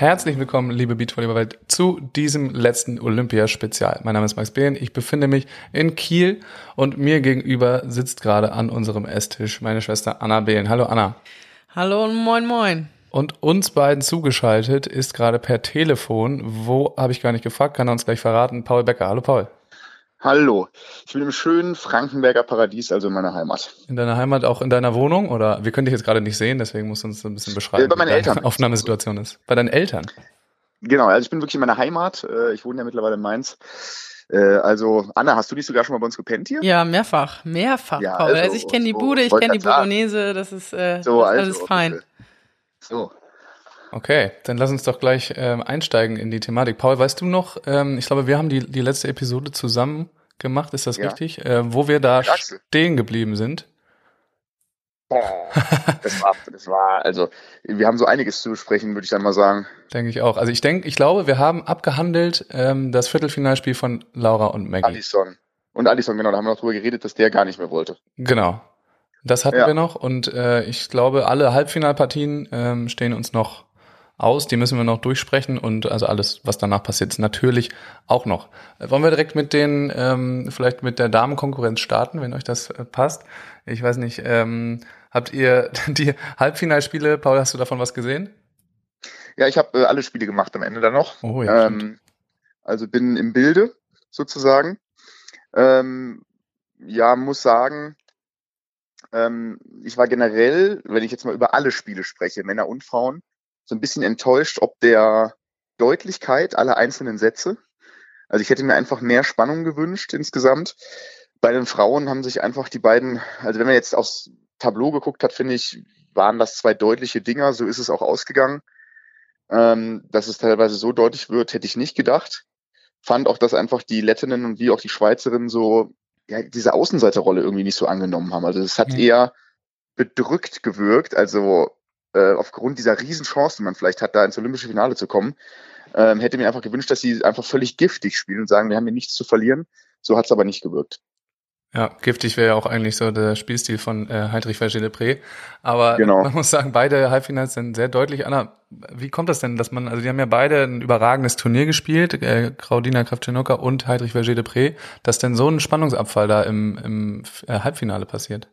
herzlich willkommen, liebe Beachvolleyball-Welt, zu diesem letzten Olympia-Spezial. Mein Name ist Max Behn, ich befinde mich in Kiel und mir gegenüber sitzt gerade an unserem Esstisch meine Schwester Anna Behn. Hallo Anna. Hallo und moin moin. Und uns beiden zugeschaltet ist gerade per Telefon, wo habe ich gar nicht gefragt, kann er uns gleich verraten, Paul Becker. Hallo Paul. Hallo, ich bin im schönen Frankenberger Paradies, also in meiner Heimat. In deiner Heimat, auch in deiner Wohnung? Oder wir können dich jetzt gerade nicht sehen, deswegen musst du uns ein bisschen beschreiben, äh, bei meinen Eltern. Aufnahmesituation ist. Bei deinen Eltern? Genau, also ich bin wirklich in meiner Heimat. Äh, ich wohne ja mittlerweile in Mainz. Äh, also, Anna, hast du dich sogar schon mal bei uns gepennt hier? Ja, mehrfach, mehrfach, ja, Paul. Also, also ich kenne die Bude, ich kenne die Bolognese, das ist, äh, so, das ist alles also, fein. Okay. So, Okay, dann lass uns doch gleich ähm, einsteigen in die Thematik. Paul, weißt du noch, ähm, ich glaube, wir haben die, die letzte Episode zusammen gemacht, ist das ja. richtig? Äh, wo wir da stehen geblieben sind? Boah, das war, das war, also, wir haben so einiges zu besprechen, würde ich dann mal sagen. Denke ich auch. Also ich denke, ich glaube, wir haben abgehandelt ähm, das Viertelfinalspiel von Laura und Maggie. Alison. Und Alison, genau, da haben wir noch drüber geredet, dass der gar nicht mehr wollte. Genau. Das hatten ja. wir noch und äh, ich glaube, alle Halbfinalpartien ähm, stehen uns noch aus. Die müssen wir noch durchsprechen und also alles, was danach passiert, ist natürlich auch noch. Wollen wir direkt mit den, ähm, vielleicht mit der Damenkonkurrenz starten, wenn euch das äh, passt? Ich weiß nicht, ähm, habt ihr die Halbfinalspiele, Paul, hast du davon was gesehen? Ja, ich habe äh, alle Spiele gemacht am Ende dann noch. Oh, ja, ähm, also bin im Bilde sozusagen. Ähm, ja, muss sagen, ähm, ich war generell, wenn ich jetzt mal über alle Spiele spreche, Männer und Frauen, so ein bisschen enttäuscht, ob der Deutlichkeit aller einzelnen Sätze. Also ich hätte mir einfach mehr Spannung gewünscht insgesamt. Bei den Frauen haben sich einfach die beiden, also wenn man jetzt aufs Tableau geguckt hat, finde ich, waren das zwei deutliche Dinger. So ist es auch ausgegangen. Ähm, dass es teilweise so deutlich wird, hätte ich nicht gedacht. Fand auch, dass einfach die Lettinnen und wie auch die Schweizerinnen so ja, diese Außenseiterrolle irgendwie nicht so angenommen haben. Also es hat mhm. eher bedrückt gewirkt. Also äh, aufgrund dieser Riesenchance, die man vielleicht hat, da ins olympische Finale zu kommen, ähm, hätte mir einfach gewünscht, dass sie einfach völlig giftig spielen und sagen, wir haben hier nichts zu verlieren. So hat es aber nicht gewirkt. Ja, giftig wäre ja auch eigentlich so der Spielstil von äh, Heinrich Vergé-Depré. Aber genau. man muss sagen, beide Halbfinals sind sehr deutlich. Anna, wie kommt das denn, dass man, also die haben ja beide ein überragendes Turnier gespielt, äh, Claudina Kravchenoka und Heinrich Vergé-Depré, dass denn so ein Spannungsabfall da im, im äh, Halbfinale passiert?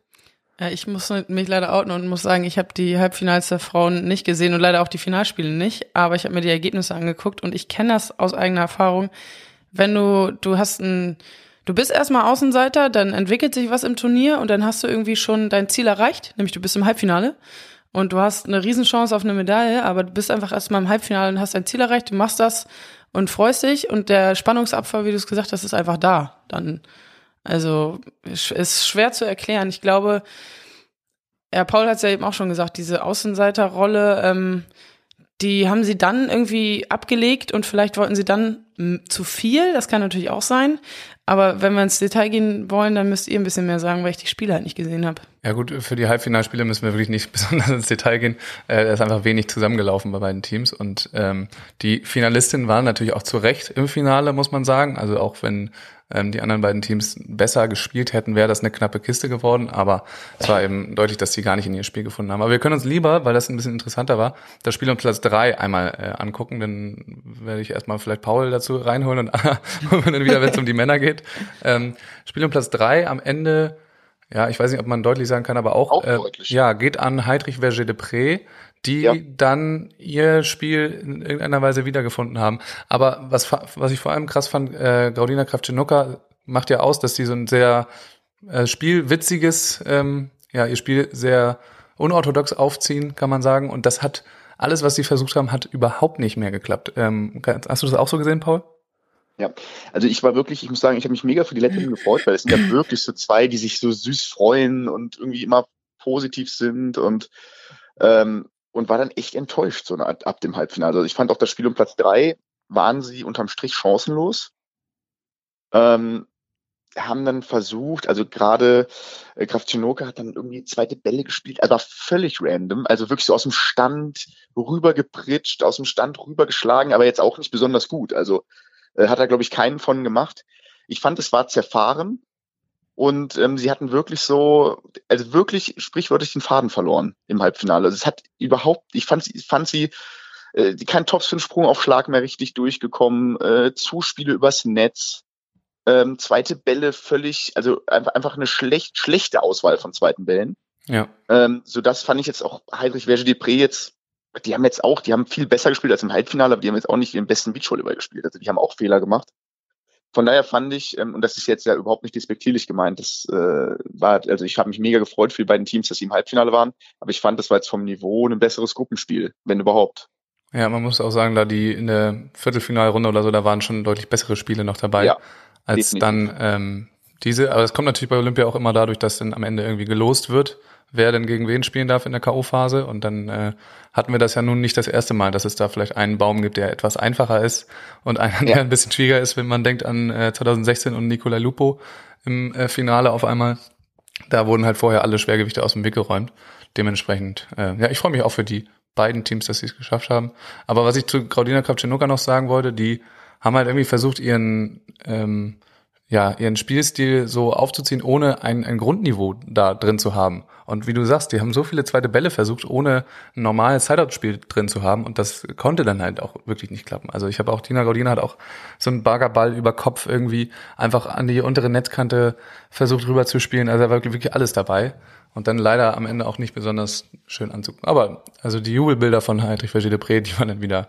Ja, ich muss mich leider outen und muss sagen, ich habe die Halbfinals der Frauen nicht gesehen und leider auch die Finalspiele nicht, aber ich habe mir die Ergebnisse angeguckt und ich kenne das aus eigener Erfahrung. Wenn du, du hast ein, du bist erstmal Außenseiter, dann entwickelt sich was im Turnier und dann hast du irgendwie schon dein Ziel erreicht, nämlich du bist im Halbfinale und du hast eine Riesenchance auf eine Medaille, aber du bist einfach erstmal im Halbfinale und hast dein Ziel erreicht, du machst das und freust dich und der Spannungsabfall, wie du es gesagt hast, ist einfach da. Dann also ist schwer zu erklären. Ich glaube, ja, Paul hat es ja eben auch schon gesagt, diese Außenseiterrolle, ähm, die haben sie dann irgendwie abgelegt und vielleicht wollten sie dann zu viel, das kann natürlich auch sein. Aber wenn wir ins Detail gehen wollen, dann müsst ihr ein bisschen mehr sagen, weil ich die Spiele halt nicht gesehen habe. Ja gut, für die Halbfinalspiele müssen wir wirklich nicht besonders ins Detail gehen. Äh, da ist einfach wenig zusammengelaufen bei beiden Teams. Und ähm, die Finalistinnen waren natürlich auch zu Recht im Finale, muss man sagen. Also auch wenn ähm, die anderen beiden Teams besser gespielt hätten, wäre das eine knappe Kiste geworden. Aber es war eben deutlich, dass sie gar nicht in ihr Spiel gefunden haben. Aber wir können uns lieber, weil das ein bisschen interessanter war, das Spiel um Platz drei einmal äh, angucken. Dann werde ich erstmal vielleicht Paul dazu reinholen und dann wieder, wenn es um die Männer geht. Ähm, Spiel um Platz drei am Ende ja, ich weiß nicht, ob man deutlich sagen kann, aber auch, auch äh, ja, geht an Heidrich Verger de Pré, die ja. dann ihr Spiel in irgendeiner Weise wiedergefunden haben. Aber was, was ich vor allem krass fand, äh, Gaudina Kravchenuka macht ja aus, dass sie so ein sehr äh, spielwitziges, ähm, ja, ihr Spiel sehr unorthodox aufziehen, kann man sagen. Und das hat, alles, was sie versucht haben, hat überhaupt nicht mehr geklappt. Ähm, hast du das auch so gesehen, Paul? Ja, also ich war wirklich, ich muss sagen, ich habe mich mega für die Lettinnen gefreut, weil es sind ja wirklich so zwei, die sich so süß freuen und irgendwie immer positiv sind und ähm, und war dann echt enttäuscht so ab, ab dem Halbfinale. Also ich fand auch das Spiel um Platz drei waren sie unterm Strich chancenlos. Ähm, haben dann versucht, also gerade äh, Kravchenoka hat dann irgendwie zweite Bälle gespielt, aber völlig random, also wirklich so aus dem Stand rübergepritscht, aus dem Stand rübergeschlagen, aber jetzt auch nicht besonders gut. Also äh, hat er, glaube ich, keinen von gemacht. Ich fand, es war zerfahren und ähm, sie hatten wirklich so, also wirklich sprichwörtlich den Faden verloren im Halbfinale. Also es hat überhaupt, ich fand, ich fand sie äh, kein Topspin-Sprung auf mehr richtig durchgekommen, äh, Zuspiele übers Netz, ähm, zweite Bälle völlig, also einfach, einfach eine schlecht, schlechte Auswahl von zweiten Bällen. Ja. Ähm, so das fand ich jetzt auch Heinrich Verge Depré jetzt, die haben jetzt auch, die haben viel besser gespielt als im Halbfinale, aber die haben jetzt auch nicht den besten Beachvolleyball gespielt. Also die haben auch Fehler gemacht. Von daher fand ich, ähm, und das ist jetzt ja überhaupt nicht despektierlich gemeint, das äh, war, also ich habe mich mega gefreut für die beiden Teams, dass sie im Halbfinale waren, aber ich fand, das war jetzt vom Niveau ein besseres Gruppenspiel, wenn überhaupt. Ja, man muss auch sagen, da die in der Viertelfinalrunde oder so, da waren schon deutlich bessere Spiele noch dabei, ja, als definitiv. dann ähm, diese. Aber es kommt natürlich bei Olympia auch immer dadurch, dass dann am Ende irgendwie gelost wird wer denn gegen wen spielen darf in der K.O.-Phase. Und dann äh, hatten wir das ja nun nicht das erste Mal, dass es da vielleicht einen Baum gibt, der etwas einfacher ist und einer, ja. der ein bisschen schwieriger ist, wenn man denkt an äh, 2016 und Nicola Lupo im äh, Finale auf einmal. Da wurden halt vorher alle Schwergewichte aus dem Weg geräumt. Dementsprechend, äh, ja, ich freue mich auch für die beiden Teams, dass sie es geschafft haben. Aber was ich zu Claudina Kravchenuka noch sagen wollte, die haben halt irgendwie versucht, ihren ähm, ja, ihren Spielstil so aufzuziehen, ohne ein, ein Grundniveau da drin zu haben. Und wie du sagst, die haben so viele zweite Bälle versucht, ohne ein normales Sideout-Spiel drin zu haben. Und das konnte dann halt auch wirklich nicht klappen. Also ich habe auch, Tina Gaudina hat auch so einen Baggerball über Kopf irgendwie einfach an die untere Netzkante versucht rüber zu spielen. Also da war wirklich alles dabei. Und dann leider am Ende auch nicht besonders schön anzugucken. Aber also die Jubelbilder von Heidrich Vergé Pré, die waren dann wieder,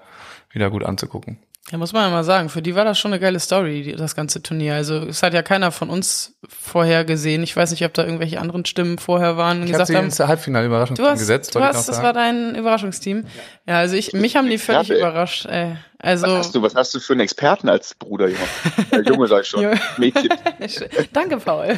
wieder gut anzugucken. Ja, muss man ja mal sagen, für die war das schon eine geile Story, das ganze Turnier. Also es hat ja keiner von uns vorher gesehen. Ich weiß nicht, ob da irgendwelche anderen Stimmen vorher waren und ich gesagt sie haben. ins Halbfinale Überraschungsteam du hast, gesetzt. Du hast, das war dein Überraschungsteam. Ja, ja also ich, mich haben die völlig Experte, überrascht. Ey. Also was hast du, was hast du für einen Experten als Bruder, Junge? Ja, Junge sag ich schon. Mädchen. Danke, Paul.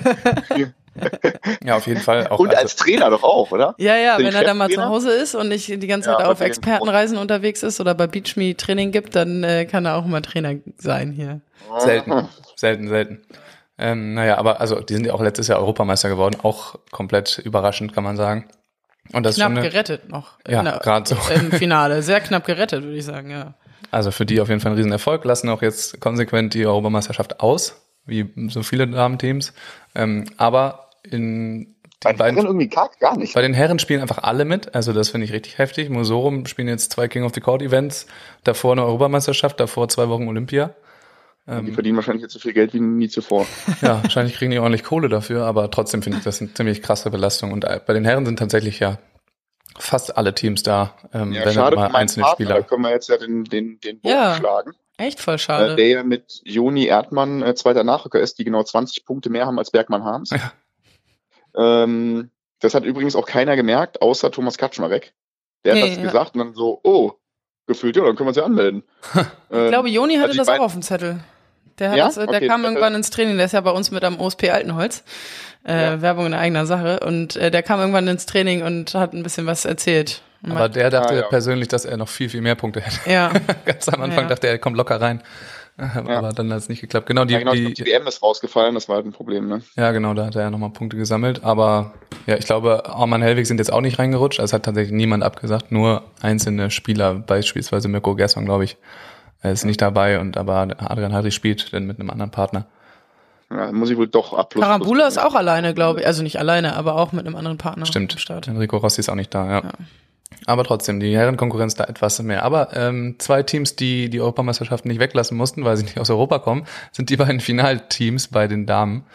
Ja, auf jeden Fall. Auch und als, als Trainer doch auch, oder? Ja, ja, wenn er dann mal zu Hause ist und nicht die ganze Zeit ja, auf Expertenreisen unterwegs ist oder bei BeachMe Training gibt, dann äh, kann er auch mal Trainer sein hier. Selten, selten, selten. Ähm, naja, aber also die sind ja auch letztes Jahr Europameister geworden, auch komplett überraschend, kann man sagen. Und das knapp eine, gerettet noch. Ja, gerade so. Im Finale. Sehr knapp gerettet, würde ich sagen, ja. Also für die auf jeden Fall ein Riesenerfolg, lassen auch jetzt konsequent die Europameisterschaft aus, wie so viele Damenteams. Ähm, aber in bei den beiden, Herren irgendwie gar, gar nicht. Bei den Herren spielen einfach alle mit. Also das finde ich richtig heftig. Mosorum spielen jetzt zwei King of the Court Events, davor eine Europameisterschaft, davor zwei Wochen Olympia. Ähm, die verdienen wahrscheinlich jetzt so viel Geld wie nie zuvor. Ja, wahrscheinlich kriegen die ordentlich Kohle dafür, aber trotzdem finde ich das eine ziemlich krasse Belastung. Und äh, bei den Herren sind tatsächlich ja fast alle Teams da, ähm, ja, wenn schade mal einzelne Partner, Spieler. Da können wir jetzt ja den, den, den Bogen ja, schlagen. Echt voll schade. Äh, der ja mit Joni Erdmann äh, zweiter Nachrücker ist, die genau 20 Punkte mehr haben als Bergmann Harms. Ja. Ähm, das hat übrigens auch keiner gemerkt, außer Thomas Kaczmarek. Der nee, hat das ja. gesagt und dann so, oh, gefühlt, ja, dann können wir uns ja anmelden. ich ähm, glaube, Joni hatte also das auch auf dem Zettel. Der, hat ja? das, der okay. kam irgendwann ins Training, der ist ja bei uns mit am OSP Altenholz. Äh, ja. Werbung in eigener Sache. Und äh, der kam irgendwann ins Training und hat ein bisschen was erzählt. Aber der dachte ah, ja. persönlich, dass er noch viel, viel mehr Punkte hätte. Ja. Ganz am Anfang dachte er, er kommt locker rein. Aber ja. dann hat es nicht geklappt. Genau, die, ja, genau, die, die WM ist rausgefallen, das war halt ein Problem, ne? Ja, genau, da hat er ja nochmal Punkte gesammelt. Aber ja, ich glaube, Arman Hellwig sind jetzt auch nicht reingerutscht. Also es hat tatsächlich niemand abgesagt, nur einzelne Spieler, beispielsweise Mirko Gersmann, glaube ich, er ist nicht dabei und aber Adrian Harry spielt dann mit einem anderen Partner. Ja, muss ich wohl doch ab. Karambula ist auch alleine, glaube ich. Also nicht alleine, aber auch mit einem anderen Partner. Stimmt. Enrico Rossi ist auch nicht da, ja. ja. Aber trotzdem, die Herrenkonkurrenz da etwas mehr. Aber ähm, zwei Teams, die die Europameisterschaft nicht weglassen mussten, weil sie nicht aus Europa kommen, sind die beiden Finalteams bei den Damen,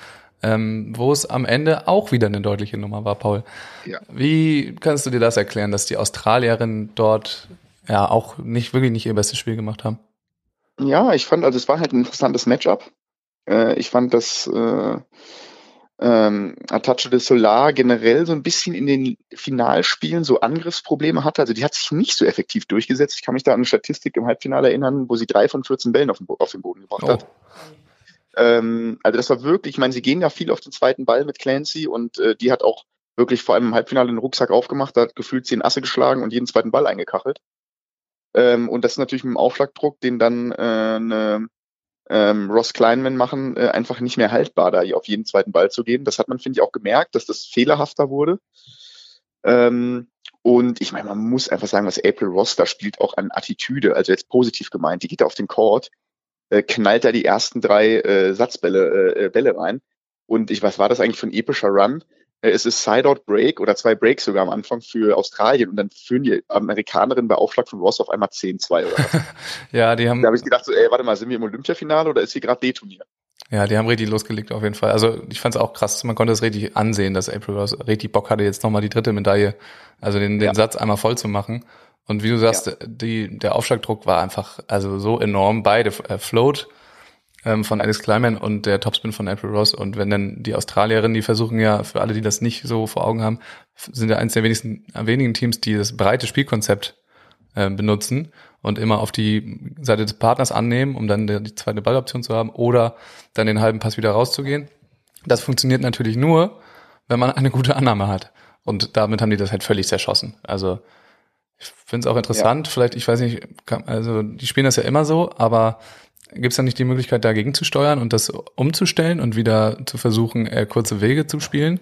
ähm, wo es am Ende auch wieder eine deutliche Nummer war, Paul. Ja. Wie kannst du dir das erklären, dass die Australierinnen dort ja auch nicht wirklich nicht ihr bestes Spiel gemacht haben? Ja, ich fand, also es war halt ein interessantes Matchup. Äh, ich fand, dass äh, ähm, Atache de Solar generell so ein bisschen in den Finalspielen so Angriffsprobleme hatte. Also die hat sich nicht so effektiv durchgesetzt. Ich kann mich da an eine Statistik im Halbfinale erinnern, wo sie drei von 14 Bällen auf den, auf den Boden gebracht oh. hat. Ähm, also das war wirklich, ich meine, sie gehen ja viel auf den zweiten Ball mit Clancy und äh, die hat auch wirklich vor allem im Halbfinale den Rucksack aufgemacht, hat gefühlt zehn Asse geschlagen und jeden zweiten Ball eingekachelt. Ähm, und das ist natürlich mit dem Aufschlagdruck, den dann äh, eine ähm, Ross Kleinman machen, äh, einfach nicht mehr haltbar, da auf jeden zweiten Ball zu gehen. Das hat man, finde ich, auch gemerkt, dass das fehlerhafter wurde. Ähm, und ich meine, man muss einfach sagen, was April Ross da spielt, auch an Attitüde, also jetzt positiv gemeint, die geht da auf den Court, äh, knallt da die ersten drei äh, Satzbälle äh, äh Bälle rein. Und ich, was war das eigentlich für ein epischer Run? Äh, es ist Sideout Break oder zwei Breaks sogar am Anfang für Australien und dann führen die Amerikanerinnen bei Aufschlag von Ross auf einmal 10-2 oder was. ja, die haben. Da habe ich gedacht, so, ey, warte mal, sind wir im Olympiafinale oder ist hier gerade D-Turnier? Ja, die haben richtig losgelegt auf jeden Fall. Also ich fand es auch krass, man konnte es richtig ansehen, dass April Ross richtig Bock hatte, jetzt nochmal die dritte Medaille, also den, den ja. Satz einmal voll zu machen. Und wie du sagst, ja. die, der Aufschlagdruck war einfach also so enorm. Beide äh, Float ähm, von Alice Kleiman und der Topspin von April Ross. Und wenn dann die Australierinnen, die versuchen ja, für alle, die das nicht so vor Augen haben, sind ja eines der wenigsten, wenigen Teams, die das breite Spielkonzept äh, benutzen und immer auf die Seite des Partners annehmen, um dann die zweite Balloption zu haben oder dann den halben Pass wieder rauszugehen. Das funktioniert natürlich nur, wenn man eine gute Annahme hat. Und damit haben die das halt völlig zerschossen. Also ich finde es auch interessant, ja. vielleicht, ich weiß nicht, also die spielen das ja immer so, aber Gibt es da nicht die Möglichkeit, dagegen zu steuern und das umzustellen und wieder zu versuchen, eher kurze Wege zu spielen?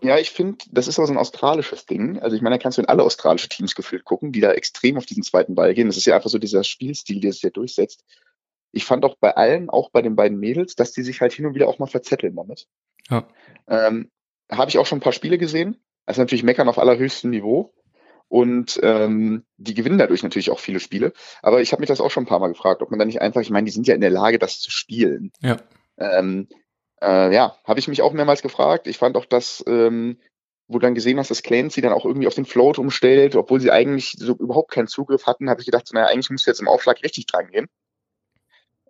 Ja, ich finde, das ist aber so ein australisches Ding. Also ich meine, da kannst du in alle australische Teams gefühlt gucken, die da extrem auf diesen zweiten Ball gehen. Das ist ja einfach so dieser Spielstil, der sich ja durchsetzt. Ich fand auch bei allen, auch bei den beiden Mädels, dass die sich halt hin und wieder auch mal verzetteln damit. Ja. Ähm, Habe ich auch schon ein paar Spiele gesehen. Das ist natürlich Meckern auf allerhöchstem Niveau. Und ähm, die gewinnen dadurch natürlich auch viele Spiele. Aber ich habe mich das auch schon ein paar Mal gefragt, ob man da nicht einfach, ich meine, die sind ja in der Lage, das zu spielen. Ja. Ähm, äh, ja, habe ich mich auch mehrmals gefragt. Ich fand auch, dass, ähm, wo du dann gesehen hast, dass Clancy dann auch irgendwie auf den Float umstellt, obwohl sie eigentlich so überhaupt keinen Zugriff hatten, habe ich gedacht, so, naja, eigentlich musst du jetzt im Aufschlag richtig dran gehen.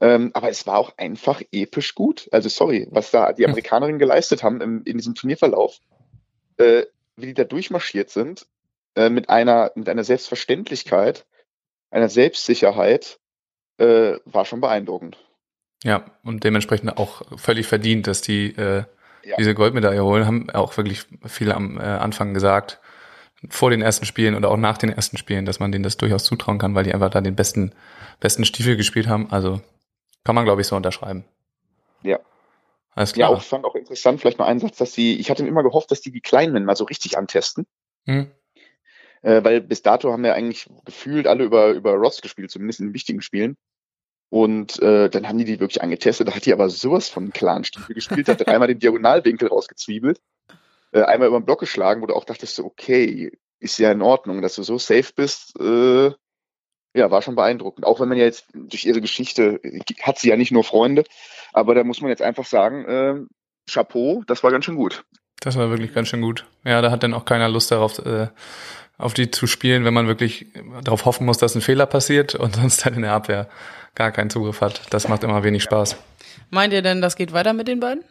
Ähm, aber es war auch einfach episch gut. Also sorry, was da die Amerikanerinnen geleistet haben im, in diesem Turnierverlauf, äh, wie die da durchmarschiert sind, äh, mit einer mit einer Selbstverständlichkeit, einer Selbstsicherheit, äh, war schon beeindruckend. Ja, und dementsprechend auch völlig verdient, dass die äh, ja. diese Goldmedaille holen, haben auch wirklich viele am äh, Anfang gesagt, vor den ersten Spielen oder auch nach den ersten Spielen, dass man denen das durchaus zutrauen kann, weil die einfach da den besten, besten Stiefel gespielt haben. Also kann man, glaube ich, so unterschreiben. Ja. Alles klar. Ja, auch fand auch interessant, vielleicht mal einen Satz, dass sie, ich hatte immer gehofft, dass die die Kleinen mal so richtig antesten. Hm. Äh, weil bis dato haben wir eigentlich gefühlt alle über, über Ross gespielt, zumindest in wichtigen Spielen. Und äh, dann haben die die wirklich angetestet. Da hat die aber sowas von klaren Stiefel gespielt, hat einmal den Diagonalwinkel rausgezwiebelt, äh, einmal über den Block geschlagen, wo du auch dachtest, so, okay, ist ja in Ordnung, dass du so safe bist. Äh, ja, war schon beeindruckend. Auch wenn man ja jetzt durch ihre Geschichte hat sie ja nicht nur Freunde, aber da muss man jetzt einfach sagen, äh, Chapeau, das war ganz schön gut. Das war wirklich ganz schön gut. Ja, da hat dann auch keiner Lust darauf, äh, auf die zu spielen, wenn man wirklich darauf hoffen muss, dass ein Fehler passiert und sonst dann in der Abwehr gar keinen Zugriff hat. Das macht immer wenig Spaß. Meint ihr denn, das geht weiter mit den beiden?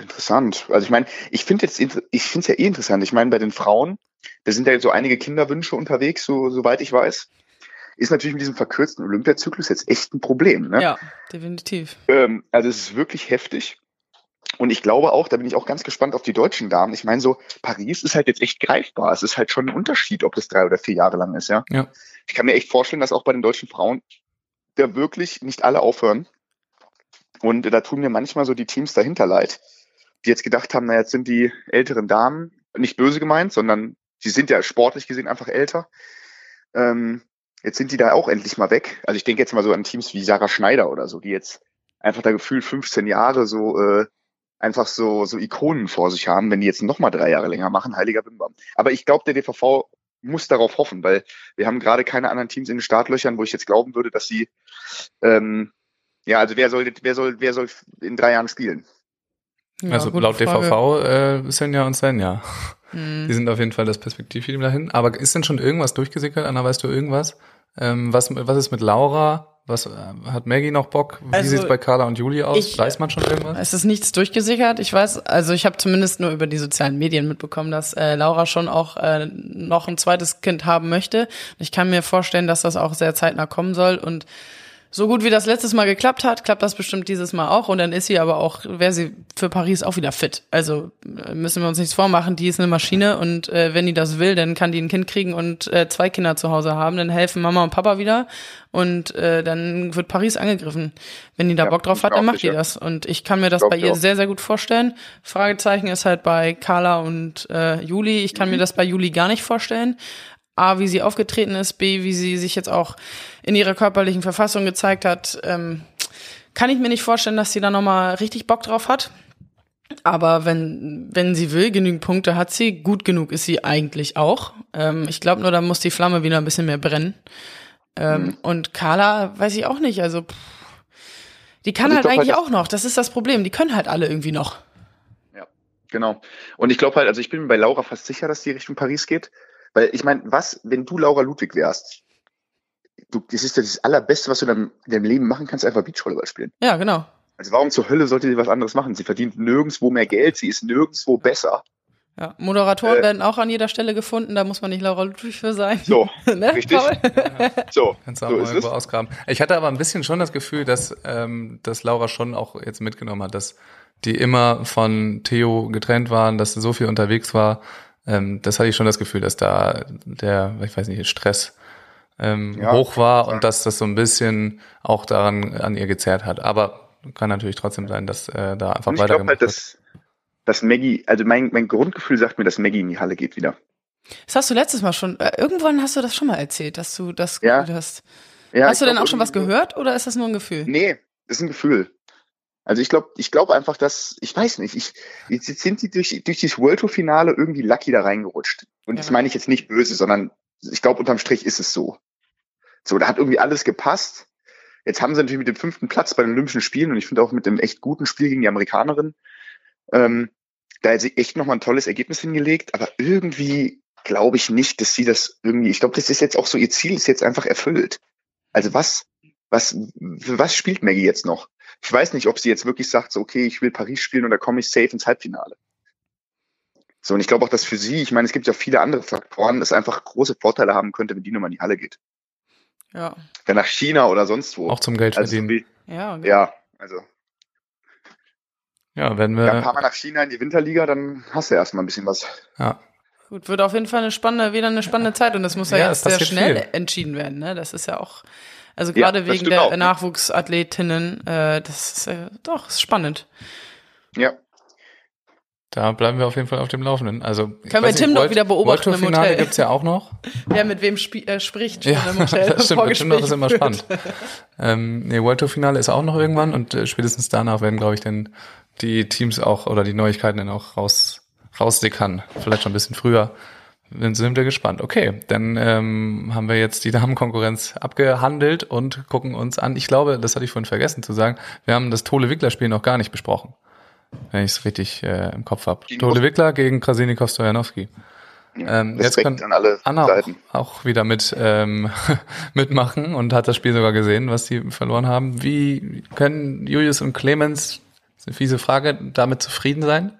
Interessant. Also ich meine, ich finde jetzt, ich finde es ja eh interessant. Ich meine, bei den Frauen, da sind ja jetzt so einige Kinderwünsche unterwegs, so soweit ich weiß. Ist natürlich mit diesem verkürzten Olympiazyklus jetzt echt ein Problem. Ne? Ja, definitiv. Ähm, also es ist wirklich heftig. Und ich glaube auch, da bin ich auch ganz gespannt auf die deutschen Damen. Ich meine, so Paris ist halt jetzt echt greifbar. Es ist halt schon ein Unterschied, ob das drei oder vier Jahre lang ist, ja. ja. Ich kann mir echt vorstellen, dass auch bei den deutschen Frauen da wirklich nicht alle aufhören. Und da tun mir manchmal so die Teams dahinter leid, die jetzt gedacht haben, na jetzt sind die älteren Damen nicht böse gemeint, sondern sie sind ja sportlich gesehen einfach älter. Ähm, jetzt sind die da auch endlich mal weg. Also ich denke jetzt mal so an Teams wie Sarah Schneider oder so, die jetzt einfach da gefühlt 15 Jahre so äh, einfach so, so Ikonen vor sich haben, wenn die jetzt noch mal drei Jahre länger machen, heiliger Bimbam. Aber ich glaube, der DVV muss darauf hoffen, weil wir haben gerade keine anderen Teams in den Startlöchern, wo ich jetzt glauben würde, dass sie, ähm, ja, also wer soll, wer soll, wer soll in drei Jahren spielen? Ja, also laut Frage. DVV äh, Senja und Senja. Mhm. Die sind auf jeden Fall das Perspektivteam dahin. Aber ist denn schon irgendwas durchgesickert? Anna, weißt du irgendwas? Ähm, was, was ist mit Laura? Was äh, hat Maggie noch Bock? Wie also, sieht es bei Carla und Julie aus? Ich, weiß man schon irgendwas? Es ist nichts durchgesickert. Ich weiß, also ich habe zumindest nur über die sozialen Medien mitbekommen, dass äh, Laura schon auch äh, noch ein zweites Kind haben möchte. Ich kann mir vorstellen, dass das auch sehr zeitnah kommen soll und so gut wie das letztes Mal geklappt hat, klappt das bestimmt dieses Mal auch. Und dann ist sie aber auch, wäre sie für Paris auch wieder fit. Also äh, müssen wir uns nichts vormachen, die ist eine Maschine und äh, wenn die das will, dann kann die ein Kind kriegen und äh, zwei Kinder zu Hause haben. Dann helfen Mama und Papa wieder und äh, dann wird Paris angegriffen. Wenn die da ja, Bock drauf hat, dann macht die das. Und ich kann mir das bei ihr sehr, sehr gut vorstellen. Fragezeichen ist halt bei Carla und äh, Juli. Ich kann mhm. mir das bei Juli gar nicht vorstellen. A, wie sie aufgetreten ist, B, wie sie sich jetzt auch in ihrer körperlichen Verfassung gezeigt hat, ähm, kann ich mir nicht vorstellen, dass sie da nochmal richtig Bock drauf hat. Aber wenn, wenn sie will, genügend Punkte hat sie, gut genug ist sie eigentlich auch. Ähm, ich glaube nur, da muss die Flamme wieder ein bisschen mehr brennen. Ähm, mhm. Und Carla weiß ich auch nicht. Also pff, die kann also halt eigentlich halt, auch noch. Das ist das Problem. Die können halt alle irgendwie noch. Ja, genau. Und ich glaube halt, also ich bin mir bei Laura fast sicher, dass die Richtung Paris geht. Weil ich meine, was, wenn du Laura Ludwig wärst? Du, das ist das Allerbeste, was du in deinem, in deinem Leben machen kannst, einfach Beachvolleyball spielen. Ja, genau. Also warum zur Hölle sollte sie was anderes machen? Sie verdient nirgendwo mehr Geld, sie ist nirgendwo besser. Ja, Moderatoren äh, werden auch an jeder Stelle gefunden, da muss man nicht Laura Ludwig für sein. So, ne? richtig. so, Kannst du auch so mal irgendwo ausgraben. Ich hatte aber ein bisschen schon das Gefühl, dass, ähm, dass Laura schon auch jetzt mitgenommen hat, dass die immer von Theo getrennt waren, dass sie so viel unterwegs war. Ähm, das hatte ich schon das Gefühl, dass da der, ich weiß nicht, Stress ähm, ja, hoch war und dass das so ein bisschen auch daran an ihr gezerrt hat. Aber kann natürlich trotzdem sein, dass äh, da einfach weiter. Ich glaube halt, dass dass Maggie, also mein, mein Grundgefühl sagt mir, dass Maggie in die Halle geht wieder. Das hast du letztes Mal schon, äh, irgendwann hast du das schon mal erzählt, dass du das ja. Gefühl hast. Ja, hast du denn auch schon was gehört oder ist das nur ein Gefühl? Nee, das ist ein Gefühl. Also ich glaube, ich glaube einfach, dass, ich weiß nicht, ich, jetzt sind sie durch, durch dieses World Tour Finale irgendwie lucky da reingerutscht. Und ja. das meine ich jetzt nicht böse, sondern ich glaube, unterm Strich ist es so. So, da hat irgendwie alles gepasst. Jetzt haben sie natürlich mit dem fünften Platz bei den Olympischen Spielen und ich finde auch mit dem echt guten Spiel gegen die Amerikanerin, ähm, da hat sie echt nochmal ein tolles Ergebnis hingelegt, aber irgendwie glaube ich nicht, dass sie das irgendwie, ich glaube, das ist jetzt auch so, ihr Ziel ist jetzt einfach erfüllt. Also was, was, für was spielt Maggie jetzt noch? Ich weiß nicht, ob sie jetzt wirklich sagt, so, okay, ich will Paris spielen und da komme ich safe ins Halbfinale. So, und ich glaube auch, dass für sie, ich meine, es gibt ja viele andere Faktoren, das einfach große Vorteile haben könnte, wenn die nochmal in die Halle geht. Ja. Dann nach China oder sonst wo. Auch zum Geld also verdienen. ja, genau. ja, also ja, wenn wir. Ja, ein paar Mal nach China in die Winterliga, dann hast du erstmal ein bisschen was. Ja. Gut, wird auf jeden Fall eine spannende, wieder eine spannende Zeit und das muss ja, ja jetzt sehr schnell viel. entschieden werden, ne? Das ist ja auch, also gerade ja, wegen der auch. Nachwuchsathletinnen, äh, das ist äh, doch ist spannend. Ja. Da bleiben wir auf jeden Fall auf dem Laufenden. Also können wir Tim nicht, noch wieder beobachten im Hotel. gibt's ja auch noch. Wer mit wem äh, spricht ja, im Hotel. Das stimmt, Tim noch ist immer spannend. ähm, nee, World Tour Finale ist auch noch irgendwann und äh, spätestens danach werden, glaube ich, dann die Teams auch oder die Neuigkeiten dann auch raus, rausdickern. Vielleicht schon ein bisschen früher. Dann sind wir gespannt. Okay, dann ähm, haben wir jetzt die Damenkonkurrenz abgehandelt und gucken uns an. Ich glaube, das hatte ich vorhin vergessen zu sagen, wir haben das Tole-Wickler-Spiel noch gar nicht besprochen. Wenn ich es richtig äh, im Kopf habe. Tole Wickler gegen Krasinikov Stojanowski. Ähm, jetzt kann Anna auch, auch, wieder mit ähm, mitmachen und hat das Spiel sogar gesehen, was sie verloren haben. Wie können Julius und Clemens das ist eine fiese Frage. Damit zufrieden sein?